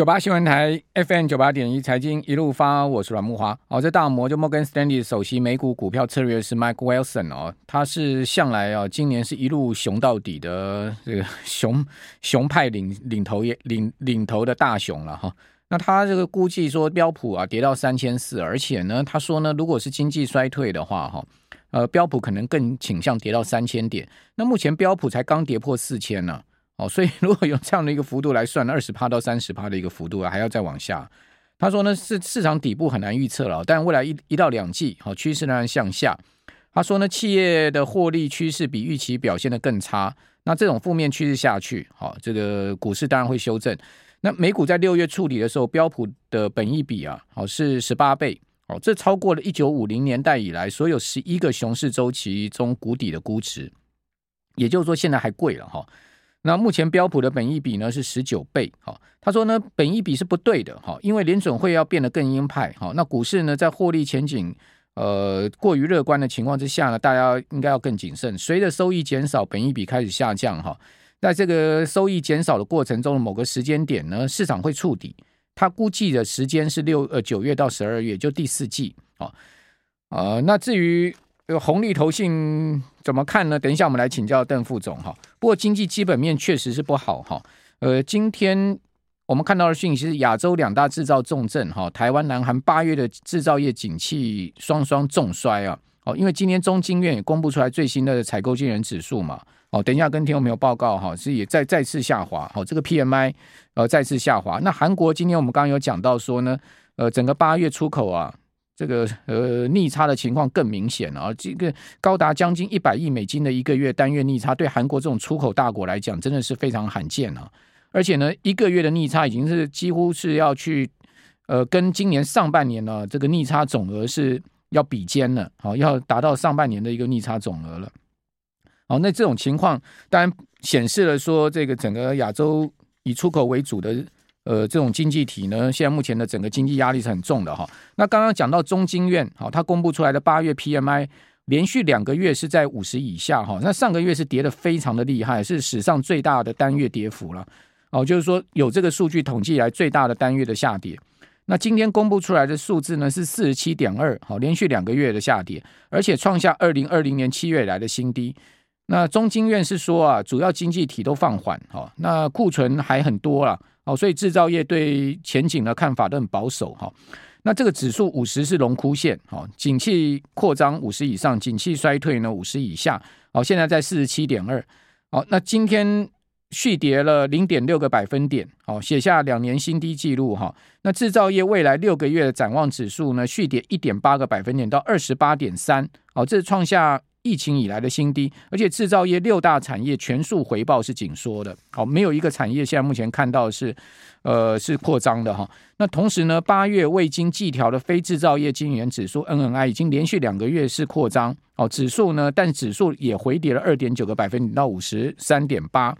九八新闻台 FM 九八点一财经一路发，我是阮慕驊。哦，这大摩就摩根斯丹利首席美股股票策略师 Mike Wilson 哦，他是向来啊，今年是一路熊到底的这个 熊熊派领领头也领领头的大熊了哈。那他这个估计说标普啊跌到三千四，而且呢，他说呢，如果是经济衰退的话哈，呃，标普可能更倾向跌到三千点。那目前标普才刚跌破四千呢。哦，所以 如果用这样的一个幅度来算，二十趴到三十趴的一个幅度啊，还要再往下。他说呢，市市场底部很难预测了，但未来一一到两季，好趋势仍然向下。他说呢，企业的获利趋势比预期表现得更差，那这种负面趋势下去，好，这个股市当然会修正。那美股在六月处理的时候，标普的本益比啊，好是十八倍，哦，这超过了一九五零年代以来所有十一个熊市周期中谷底的估值，也就是说现在还贵了哈。那目前标普的本益比呢是十九倍，哈，他说呢，本益比是不对的，哈，因为联准会要变得更鹰派，哈，那股市呢在获利前景呃过于乐观的情况之下呢，大家应该要更谨慎。随着收益减少，本益比开始下降，哈，在这个收益减少的过程中的某个时间点呢，市场会触底，他估计的时间是六呃九月到十二月，就第四季，啊，呃，那至于。这个红利投信怎么看呢？等一下我们来请教邓副总哈。不过经济基本面确实是不好哈。呃，今天我们看到的讯息是亚洲两大制造重镇哈，台湾、南韩八月的制造业景气双双重衰啊。哦，因为今天中经院也公布出来最新的采购经理人指数嘛。哦，等一下跟听众朋友报告哈，是也再再次下滑。好，这个 PMI 呃再次下滑。那韩国今天我们刚刚有讲到说呢，呃，整个八月出口啊。这个呃逆差的情况更明显啊，这个高达将近一百亿美金的一个月单月逆差，对韩国这种出口大国来讲，真的是非常罕见啊！而且呢，一个月的逆差已经是几乎是要去呃跟今年上半年呢这个逆差总额是要比肩了，好，要达到上半年的一个逆差总额了。好，那这种情况当然显示了说，这个整个亚洲以出口为主的。呃，这种经济体呢，现在目前的整个经济压力是很重的哈。那刚刚讲到中经院，好，它公布出来的八月 PMI 连续两个月是在五十以下哈。那上个月是跌得非常的厉害，是史上最大的单月跌幅了。哦，就是说有这个数据统计来最大的单月的下跌。那今天公布出来的数字呢是四十七点二，好，连续两个月的下跌，而且创下二零二零年七月以来的新低。那中经院是说啊，主要经济体都放缓，哈，那库存还很多啦。哦，所以制造业对前景的看法都很保守哈。那这个指数五十是龙枯线，好，景气扩张五十以上，景气衰退呢五十以下。好，现在在四十七点二。好，那今天续跌了零点六个百分点，好，写下两年新低纪录哈。那制造业未来六个月的展望指数呢，续跌一点八个百分点到二十八点三。好，这是创下。疫情以来的新低，而且制造业六大产业全数回报是紧缩的，好，没有一个产业现在目前看到是，呃，是扩张的哈。那同时呢，八月未经计调的非制造业经营指数 NNI 已经连续两个月是扩张，哦，指数呢，但指数也回跌了二点九个百分点到五十三点八，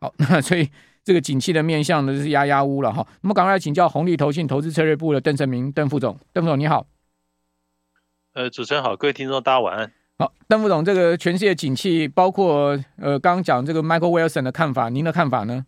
好，那所以这个景气的面向呢就是压压乌了哈。那么赶快请教红利投信投资策略部的邓成明邓副总，邓副总你好，呃，主持人好，各位听众大家晚安。好，邓副总，这个全世界景气，包括呃，刚刚讲这个 Michael Wilson 的看法，您的看法呢？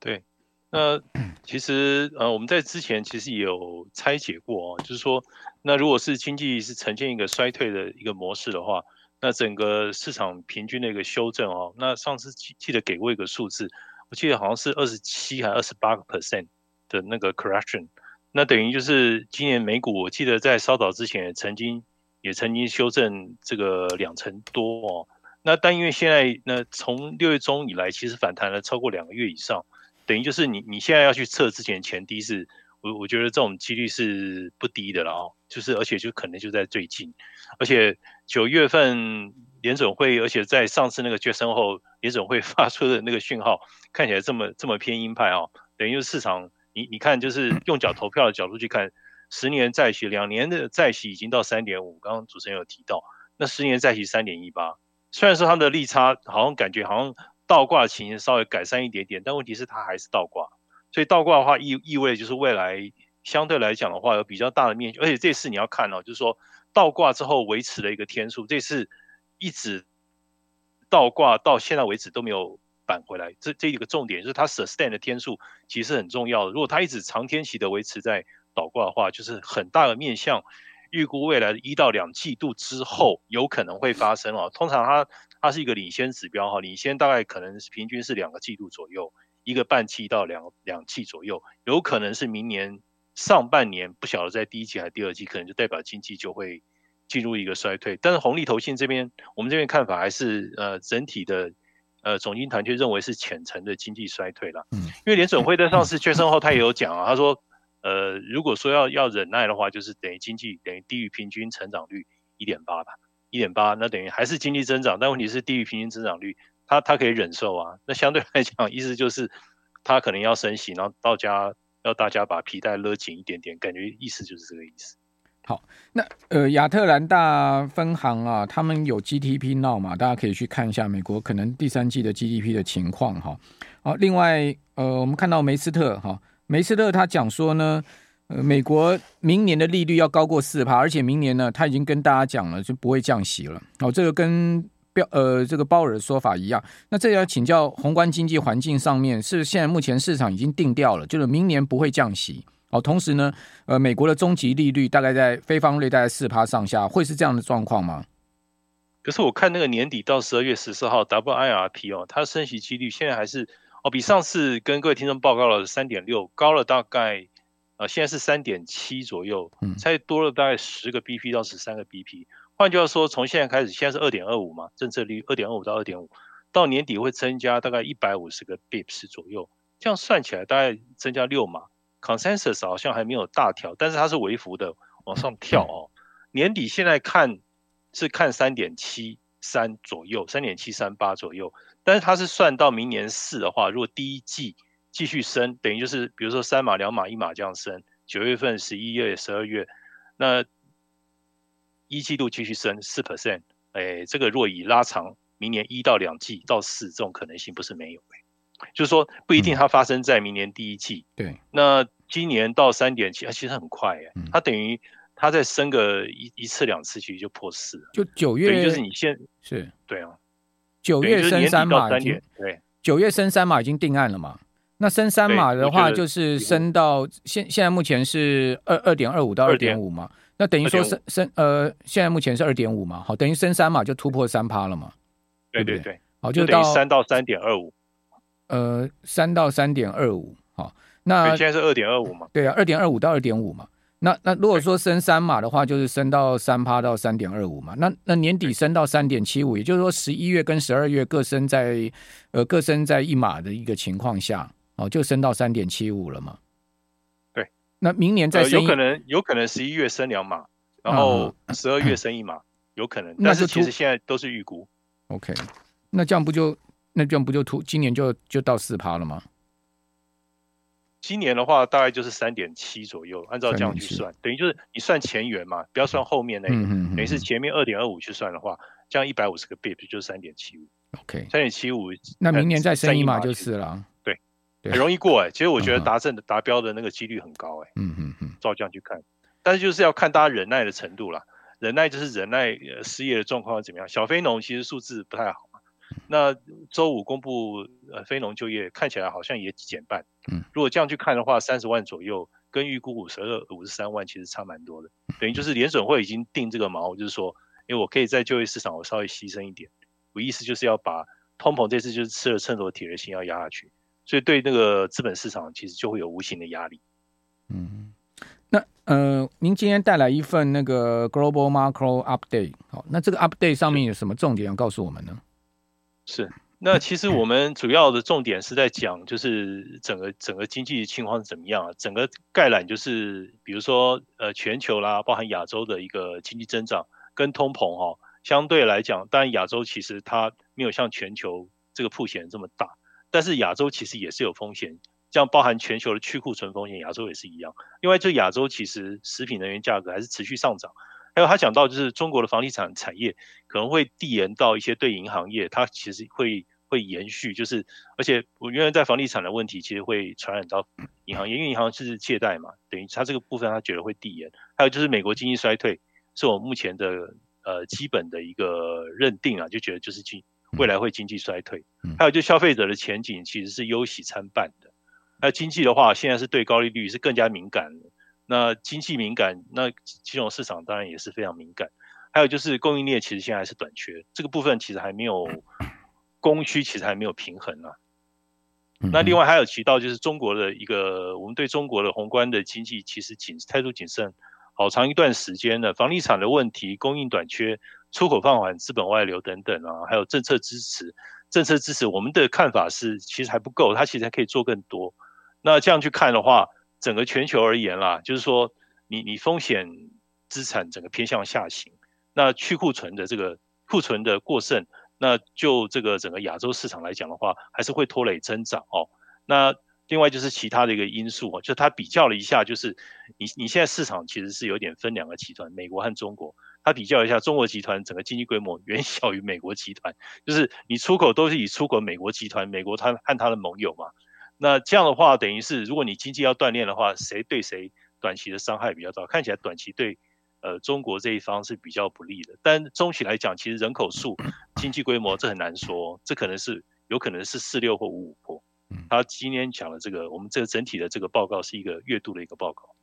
对，那 其实呃，我们在之前其实有拆解过哦，就是说，那如果是经济是呈现一个衰退的一个模式的话，那整个市场平均的一个修正哦，那上次记记得给过一个数字，我记得好像是二十七还二十八个 percent 的那个 correction，那等于就是今年美股，我记得在稍早之前曾经。也曾经修正这个两成多哦，那但因为现在呢，从六月中以来，其实反弹了超过两个月以上，等于就是你你现在要去测之前前低是，我我觉得这种几率是不低的了哦，就是而且就可能就在最近，而且九月份联准会，而且在上次那个决胜后，联准会 发出的那个讯号看起来这么这么偏鹰派哦，等于就是市场你你看就是用脚投票的角度去看。十年债息，两年的债息已经到三点五，刚刚主持人有提到，那十年债息三点一八，虽然说它的利差好像感觉好像倒挂情形稍微改善一点点，但问题是它还是倒挂，所以倒挂的话意意味就是未来相对来讲的话有比较大的面积，而且这次你要看哦，就是说倒挂之后维持了一个天数，这次一直倒挂到现在为止都没有返回来。这这一个重点就是它 sustain 的天数其实很重要的。如果它一直长天期的维持在倒挂的话，就是很大的面向预估未来的一到两季度之后有可能会发生哦。通常它它是一个领先指标哈，领先大概可能是平均是两个季度左右，一个半季到两两季左右，有可能是明年上半年不晓得在第一季还是第二季，可能就代表经济就会进入一个衰退。但是红利投信这边，我们这边看法还是呃整体的呃总经团却认为是浅层的经济衰退了。嗯，因为联准会在上次 确认后，他也有讲啊，他说呃如果说要要忍耐的话，就是等于经济等于低于平均成长率一点八吧。一点八，那等于还是经济增长，但问题是低于平均增长率，他他可以忍受啊。那相对来讲，意思就是他可能要升息，然后到家要大家把皮带勒紧一点点，感觉意思就是这个意思。好，那呃亚特兰大分行啊，他们有 GDP 闹嘛，大家可以去看一下美国可能第三季的 GDP 的情况哈。好，另外呃我们看到梅斯特哈，梅斯特他讲说呢。呃，美国明年的利率要高过四趴，而且明年呢，他已经跟大家讲了，就不会降息了。哦，这个跟标呃这个鲍尔的说法一样。那这要请教宏观经济环境上面，是现在目前市场已经定调了，就是明年不会降息。哦，同时呢，呃，美国的终极利率大概在非方率大概四趴上下，会是这样的状况吗？可是我看那个年底到十二月十四号 WIRP 哦，它升息几率现在还是哦比上次跟各位听众报告了三点六，高了大概。呃，现在是三点七左右，嗯，才多了大概十个 BP 到十三个 BP。换句话说，从现在开始，现在是二点二五嘛，政策利率二点二五到二点五，到年底会增加大概一百五十个 BPS 左右。这样算起来，大概增加六码。Consensus 好像还没有大调，但是它是微幅的往上跳哦。年底现在看是看三点七三左右，三点七三八左右，但是它是算到明年四的话，如果第一季。继续升，等于就是比如说三码、两码、一码这样升。九月份、十一月、十二月，那一季度继续升四 percent，哎，这个若以拉长明年一到两季到四这种可能性不是没有，就是说不一定它发生在明年第一季。对、嗯，那今年到三点七，其实很快哎，它等于它再升个一一次两次，其实就破四了。就九月，就是你现是，对啊，九月升三码已经对，九月升三码已经定案了嘛？那升三码的话，就是升到现现在目前是二二点二五到二点五嘛。那等于说升升呃，现在目前是二点五嘛。好，等于升三码就突破三趴了嘛。对对对。好，就等于三到三点二五。呃，三到三点二五。好，那现在是二点二五嘛？对啊，二点二五到二点五嘛。那那如果说升三码的话，就是升到三趴到三点二五嘛。那那年底升到三点七五，也就是说十一月跟十二月各升在呃各升在一码的一个情况下。哦，就升到三点七五了嘛？对，那明年再升、呃，有可能有可能十一月升两码，然后十二月升一码，有可能。但是其实现在都是预估。OK，那这样不就那这样不就突今年就就到四趴了吗？今年的话大概就是三点七左右，按照这样去算，等于就是你算前缘嘛，不要算后面那个，等于是前面二点二五去算的话，这样一百五十个 bip 就是三点七五。OK，三点七五，那明年再升一码就是了。对很容易过哎、欸，其实我觉得达成的达标的那个几率很高哎、欸，嗯嗯嗯，照这样去看，但是就是要看大家忍耐的程度啦，忍耐就是忍耐失业的状况怎么样。小非农其实数字不太好嘛，那周五公布呃非农就业看起来好像也减半，嗯，如果这样去看的话，三十万左右跟预估五十二五十三万其实差蛮多的，等于就是联准会已经定这个锚，就是说，因为我可以在就业市场我稍微牺牲一点，我意思就是要把通膨这次就是吃了秤砣铁了心要压下去。所以对那个资本市场其实就会有无形的压力。嗯，那呃，您今天带来一份那个 Global Macro Update，好，那这个 Update 上面有什么重点要告诉我们呢？是，那其实我们主要的重点是在讲，就是整个整个经济情况是怎么样啊？整个概览就是，比如说呃，全球啦，包含亚洲的一个经济增长跟通膨哈，相对来讲，当然亚洲其实它没有像全球这个铺险这么大。但是亚洲其实也是有风险，像包含全球的去库存风险，亚洲也是一样。另外，就亚洲其实食品能源价格还是持续上涨。还有他讲到，就是中国的房地产产业可能会递延到一些对银行业，它其实会会延续。就是而且我原来在房地产的问题，其实会传染到银行业，因为银行是借贷嘛，等于它这个部分他觉得会递延。还有就是美国经济衰退，是我目前的呃基本的一个认定啊，就觉得就是经未来会经济衰退。还有就消费者的前景其实是忧喜参半的。那经济的话，现在是对高利率是更加敏感的。那经济敏感，那金融市场当然也是非常敏感。还有就是供应链其实现在还是短缺，这个部分其实还没有供需，其实还没有平衡啊。那另外还有提到就是中国的一个，我们对中国的宏观的经济其实谨态度谨慎好长一段时间了，房地产的问题、供应短缺、出口放缓、资本外流等等啊，还有政策支持，政策支持我们的看法是其实还不够，它其实还可以做更多。那这样去看的话，整个全球而言啦，就是说你你风险资产整个偏向下行。那去库存的这个库存的过剩，那就这个整个亚洲市场来讲的话，还是会拖累增长哦。那另外就是其他的一个因素哦，就他比较了一下，就是你你现在市场其实是有点分两个集团，美国和中国。他比较一下，中国集团整个经济规模远小于美国集团，就是你出口都是以出口美国集团，美国他和他的盟友嘛。那这样的话，等于是如果你经济要锻炼的话，谁对谁短期的伤害比较大？看起来短期对。呃，中国这一方是比较不利的，但中期来讲，其实人口数、经济规模这很难说，这可能是有可能是四六或五五波。他今天讲的这个，我们这个整体的这个报告是一个月度的一个报告。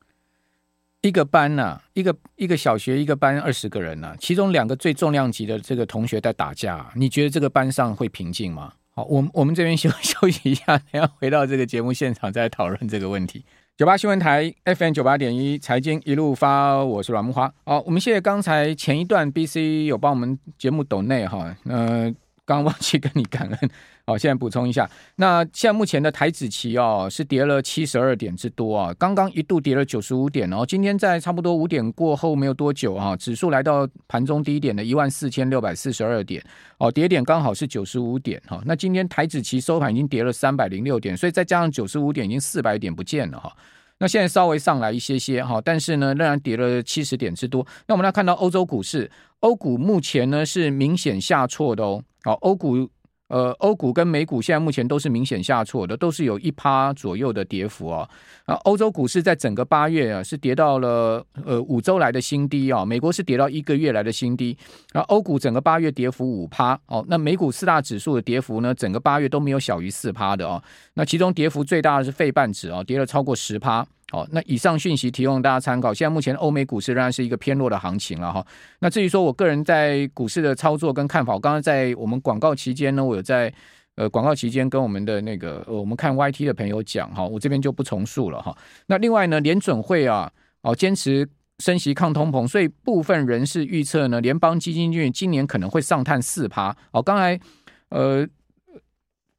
一个班呐、啊，一个一个小学一个班二十个人呐、啊，其中两个最重量级的这个同学在打架，你觉得这个班上会平静吗？好，我们我们这边休 休息一下，等下回到这个节目现场再讨论这个问题。九八新闻台 FM 九八点一财经一路发，我是阮木花。好，我们谢谢刚才前一段 BC 有帮我们节目抖内哈，呃，刚忘记跟你感恩。好，现在补充一下，那现在目前的台指期哦是跌了七十二点之多啊，刚刚一度跌了九十五点哦，今天在差不多五点过后没有多久啊，指数来到盘中低点的一万四千六百四十二点哦，跌点刚好是九十五点哈，那今天台指期收盘已经跌了三百零六点，所以再加上九十五点，已经四百点不见了哈。那现在稍微上来一些些哈，但是呢仍然跌了七十点之多。那我们来看到欧洲股市，欧股目前呢是明显下挫的哦，好，欧股。呃，欧股跟美股现在目前都是明显下挫的，都是有一趴左右的跌幅啊。啊，欧洲股市在整个八月啊是跌到了呃五周来的新低啊，美国是跌到一个月来的新低。然后欧股整个八月跌幅五趴哦，那美股四大指数的跌幅呢，整个八月都没有小于四趴的哦。那其中跌幅最大的是费半指啊，跌了超过十趴。好，那以上讯息提供大家参考。现在目前欧美股市仍然是一个偏弱的行情了哈。那至于说我个人在股市的操作跟看法，我刚刚在我们广告期间呢，我有在呃广告期间跟我们的那个我们看 YT 的朋友讲哈，我这边就不重述了哈。那另外呢，联准会啊，哦坚持升息抗通膨，所以部分人士预测呢，联邦基金率今年可能会上探四趴。哦，刚才呃。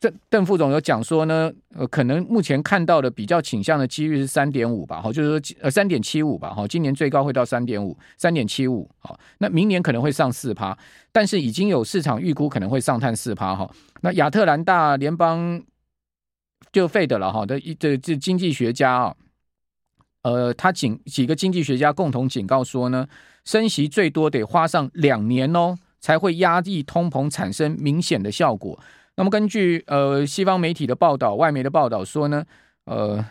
邓邓副总有讲说呢，呃，可能目前看到的比较倾向的几率是三点五吧，哈，就是说呃三点七五吧，哈，今年最高会到三点五，三点七五，好，那明年可能会上四趴，但是已经有市场预估可能会上探四趴，哈，那亚特兰大联邦就费德了，哈，的一这这经济学家啊，呃，他警几个经济学家共同警告说呢，升息最多得花上两年哦，才会压抑通膨，产生明显的效果。那么根据呃西方媒体的报道，外媒的报道说呢，呃，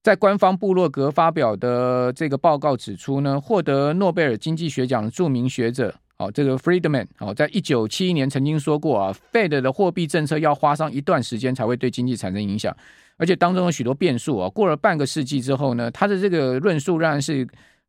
在官方部落格发表的这个报告指出呢，获得诺贝尔经济学奖的著名学者，哦，这个 Friedman 哦，在一九七一年曾经说过啊，Fed 的货币政策要花上一段时间才会对经济产生影响，而且当中有许多变数啊。过了半个世纪之后呢，他的这个论述仍然是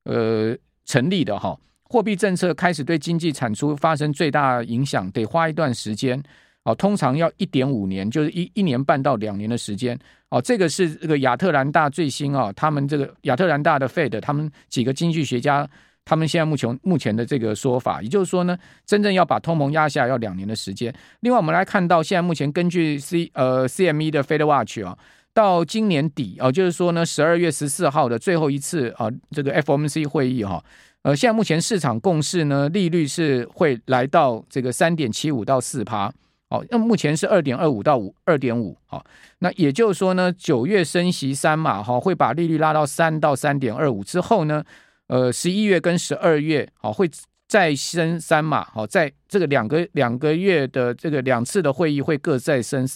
呃成立的哈。货币政策开始对经济产出发生最大影响，得花一段时间。哦，通常要一点五年，就是一一年半到两年的时间。哦，这个是这个亚特兰大最新啊，他们这个亚特兰大的 Fed，他们几个经济学家，他们现在目前目前的这个说法，也就是说呢，真正要把通膨压下要两年的时间。另外，我们来看到现在目前根据 C 呃 CME 的 Fed Watch 啊，到今年底哦，就是说呢，十二月十四号的最后一次啊，这个 FOMC 会议哈，呃，现在目前市场共识呢，利率是会来到这个三点七五到四趴。好，那目前是二点二五到五二点五，好，那也就是说呢，九月升息三码，哈，会把利率拉到三到三点二五之后呢，呃，十一月跟十二月，好，会再升三码，好，在这个两个两个月的这个两次的会议会各再升，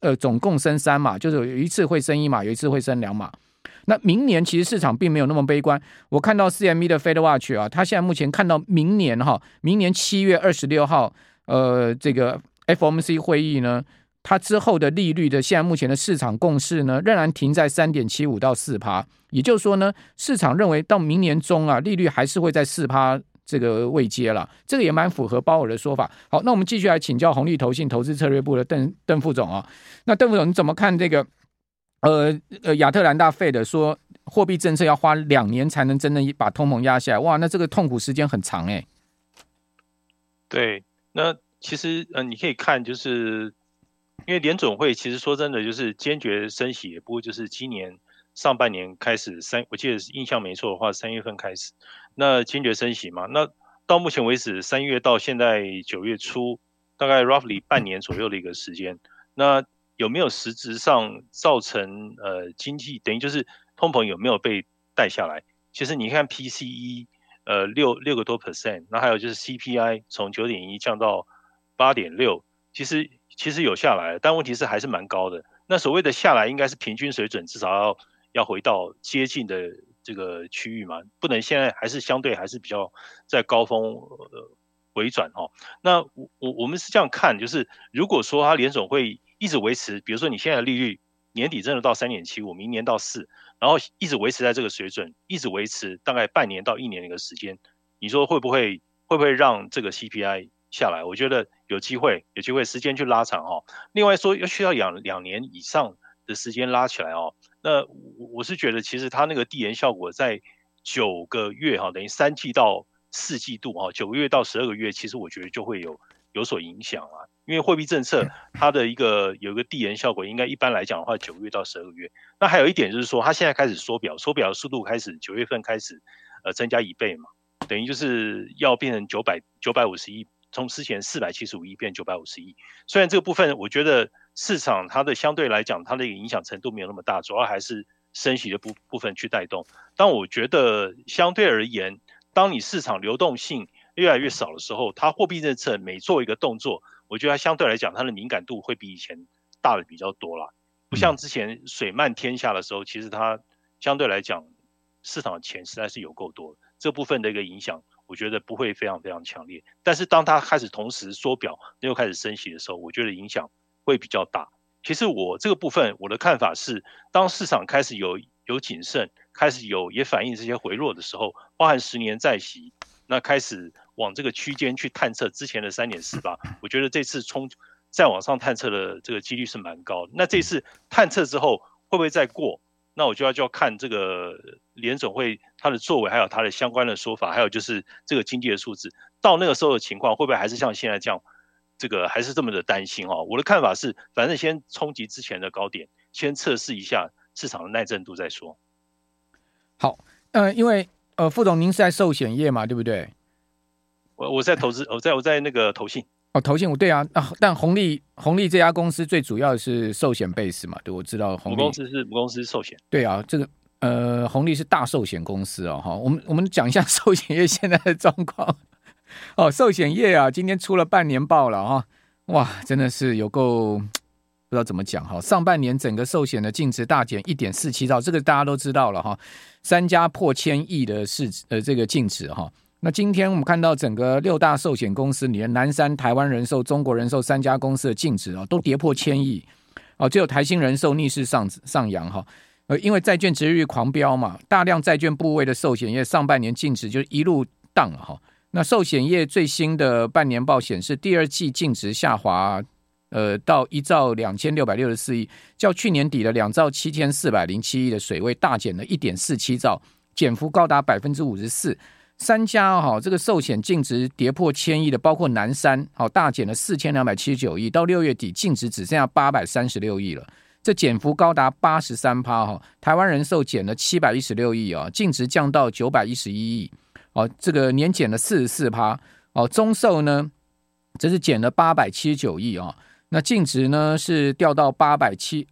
呃，总共升三码，就是有一次会升一码，有一次会升两码。那明年其实市场并没有那么悲观，我看到 CME 的 Fed Watch 啊，他现在目前看到明年哈，明年七月二十六号，呃，这个。FOMC 会议呢，它之后的利率的现在目前的市场共识呢，仍然停在三点七五到四趴，也就是说呢，市场认为到明年中啊，利率还是会在四趴这个位阶了，这个也蛮符合鲍尔的说法。好，那我们继续来请教红利投信投资策略部的邓邓副总啊，那邓副总你怎么看这个？呃呃，亚特兰大费的说货币政策要花两年才能真正把通膨压下来，哇，那这个痛苦时间很长哎。对，那其实呃，你可以看，就是因为联总会其实说真的，就是坚决升息，也不过就是今年上半年开始三，我记得印象没错的话，三月份开始，那坚决升息嘛，那到目前为止，三月到现在九月初，大概 roughly 半年左右的一个时间，那。有没有实质上造成呃经济等于就是通膨有没有被带下来？其实你看 PCE 呃六六个多 percent，那还有就是 CPI 从九点一降到八点六，其实其实有下来，但问题是还是蛮高的。那所谓的下来应该是平均水准，至少要要回到接近的这个区域嘛，不能现在还是相对还是比较在高峰呃回转哦。那我我我们是这样看，就是如果说它联总会。一直维持，比如说你现在的利率年底真的到三点七五，明年到四，然后一直维持在这个水准，一直维持大概半年到一年的一个时间，你说会不会会不会让这个 CPI 下来？我觉得有机会，有机会时间去拉长哦。另外说要需要两两年以上的时间拉起来哦。那我我是觉得其实它那个递延效果在九个月哈，等于三季到四季度哈，九个月到十二个月，其实我觉得就会有。有所影响啊，因为货币政策它的一个有一个递延效果，应该一般来讲的话，九个月到十二个月。那还有一点就是说，它现在开始缩表，缩表的速度开始九月份开始呃增加一倍嘛，等于就是要变成九百九百五十亿，从之前四百七十五亿变九百五十亿。虽然这个部分我觉得市场它的相对来讲它的一个影响程度没有那么大，主要还是升息的部部分去带动。但我觉得相对而言，当你市场流动性越来越少的时候，它货币政策每做一个动作，我觉得它相对来讲，它的敏感度会比以前大的比较多了。不像之前水漫天下的时候，其实它相对来讲，市场的钱实在是有够多，这部分的一个影响，我觉得不会非常非常强烈。但是当它开始同时缩表又开始升息的时候，我觉得影响会比较大。其实我这个部分我的看法是，当市场开始有有谨慎，开始有也反映这些回落的时候，包含十年债息，那开始。往这个区间去探测之前的三点四八，我觉得这次冲再往上探测的这个几率是蛮高的。那这次探测之后会不会再过？那我就要就要看这个联总会它的作为，还有它的相关的说法，还有就是这个经济的数字，到那个时候的情况会不会还是像现在这样，这个还是这么的担心哦？我的看法是，反正先冲击之前的高点，先测试一下市场的耐震度再说。好，呃，因为呃，副总您是在寿险业嘛，对不对？我我在投资，我在我在那个投信哦，投信，对啊啊，但红利红利这家公司最主要的是寿险 base 嘛，对，我知道红利公司是母公司寿险，对啊，这个呃红利是大寿险公司哦，哈，我们我们讲一下 寿险业现在的状况哦，寿险业啊，今天出了半年报了哈，哇，真的是有够不知道怎么讲哈，上半年整个寿险的净值大减一点四七兆，这个大家都知道了哈，三家破千亿的市值呃这个净值哈。那今天我们看到整个六大寿险公司里面，南山、台湾人寿、中国人寿三家公司的净值啊，都跌破千亿哦，只有台新人寿逆势上上扬哈。呃，因为债券殖利率狂飙嘛，大量债券部位的寿险业上半年净值就一路荡哈。那寿险业最新的半年报显示，第二季净值下滑，呃，到一兆两千六百六十四亿，较去年底的两兆七千四百零七亿的水位大减了一点四七兆，减幅高达百分之五十四。三家哈，这个寿险净值跌破千亿的，包括南山，好大减了四千两百七十九亿，到六月底净值只剩下八百三十六亿了，这减幅高达八十三趴哈。台湾人寿减了七百一十六亿啊，净值降到九百一十一亿，哦，这个年减了四十四趴哦。中寿呢，则是减了八百七十九亿啊，那净值呢是掉到八百七，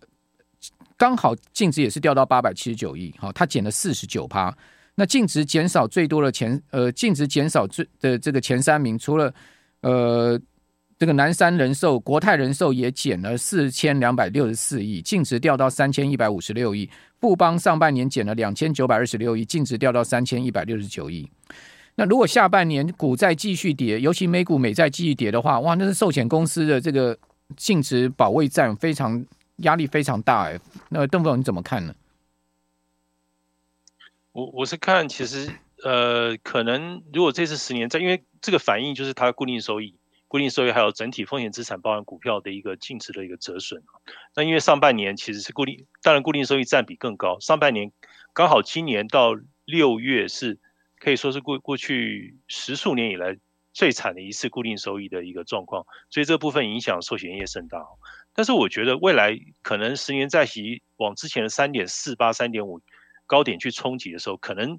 刚好净值也是掉到八百七十九亿，好，它减了四十九趴。那净值减少最多的前呃，净值减少最的这个前三名，除了呃这个南山人寿、国泰人寿也减了四千两百六十四亿，净值掉到三千一百五十六亿。富邦上半年减了两千九百二十六亿，净值掉到三千一百六十九亿。那如果下半年股债继续跌，尤其美股美债继续跌的话，哇，那是寿险公司的这个净值保卫战非常压力非常大哎。那邓副总你怎么看呢？我我是看，其实呃，可能如果这次十年债，因为这个反应就是它固定收益、固定收益还有整体风险资产，包含股票的一个净值的一个折损。那因为上半年其实是固定，当然固定收益占比更高。上半年刚好今年到六月是可以说是过过去十数年以来最惨的一次固定收益的一个状况，所以这部分影响寿险业甚大。但是我觉得未来可能十年债息往之前的三点四八、三点五。高点去冲击的时候，可能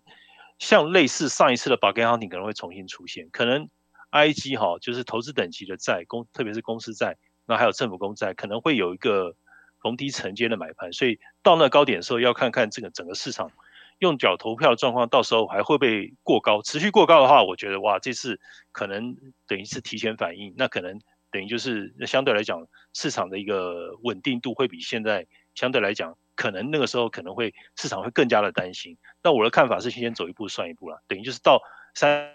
像类似上一次的 bargain 厂顶可能会重新出现。可能 IG 哈，就是投资等级的债，公特别是公司债，那还有政府公债，可能会有一个逢低承接的买盘。所以到那高点的时候，要看看这个整个市场用脚投票的状况，到时候还会不会过高？持续过高的话，我觉得哇，这次可能等于是提前反应，那可能等于就是相对来讲，市场的一个稳定度会比现在相对来讲。可能那个时候可能会市场会更加的担心，那我的看法是先走一步算一步了，等于就是到三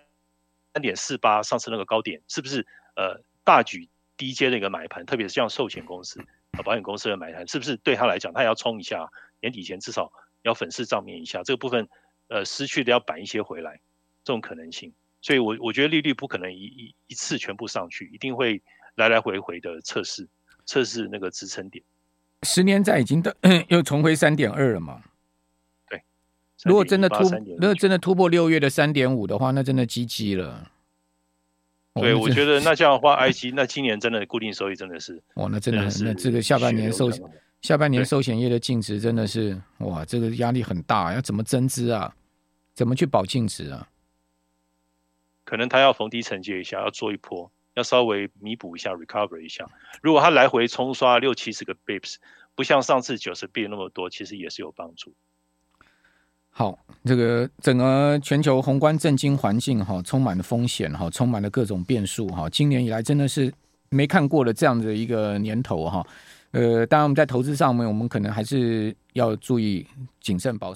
三点四八上次那个高点，是不是呃大举低阶的一个买盘，特别是像寿险公司啊保险公司的买盘，是不是对他来讲他也要冲一下，年底前至少要粉饰账面一下，这个部分呃失去的要扳一些回来，这种可能性，所以我我觉得利率不可能一一一次全部上去，一定会来来回回的测试测试那个支撑点。十年债已经到 又重回三点二了嘛？对，如果真的突，如果真的突破六月的三点五的话，那真的 GG 了。对，我觉得 那这样的话，IC 那今年真的固定收益真的是，哇，那真的，是那这个下半年寿下半年寿险业的净值真的是，哇，这个压力很大，要怎么增资啊？怎么去保净值啊？可能他要逢低承接一下，要做一波。要稍微弥补一下，recover 一下。如果它来回冲刷六七十个 bips，不像上次九十 b 那么多，其实也是有帮助。好，这个整个全球宏观政经环境哈，充满了风险哈，充满了各种变数哈。今年以来真的是没看过的这样的一个年头哈。呃，当然我们在投资上面，我们可能还是要注意谨慎保守。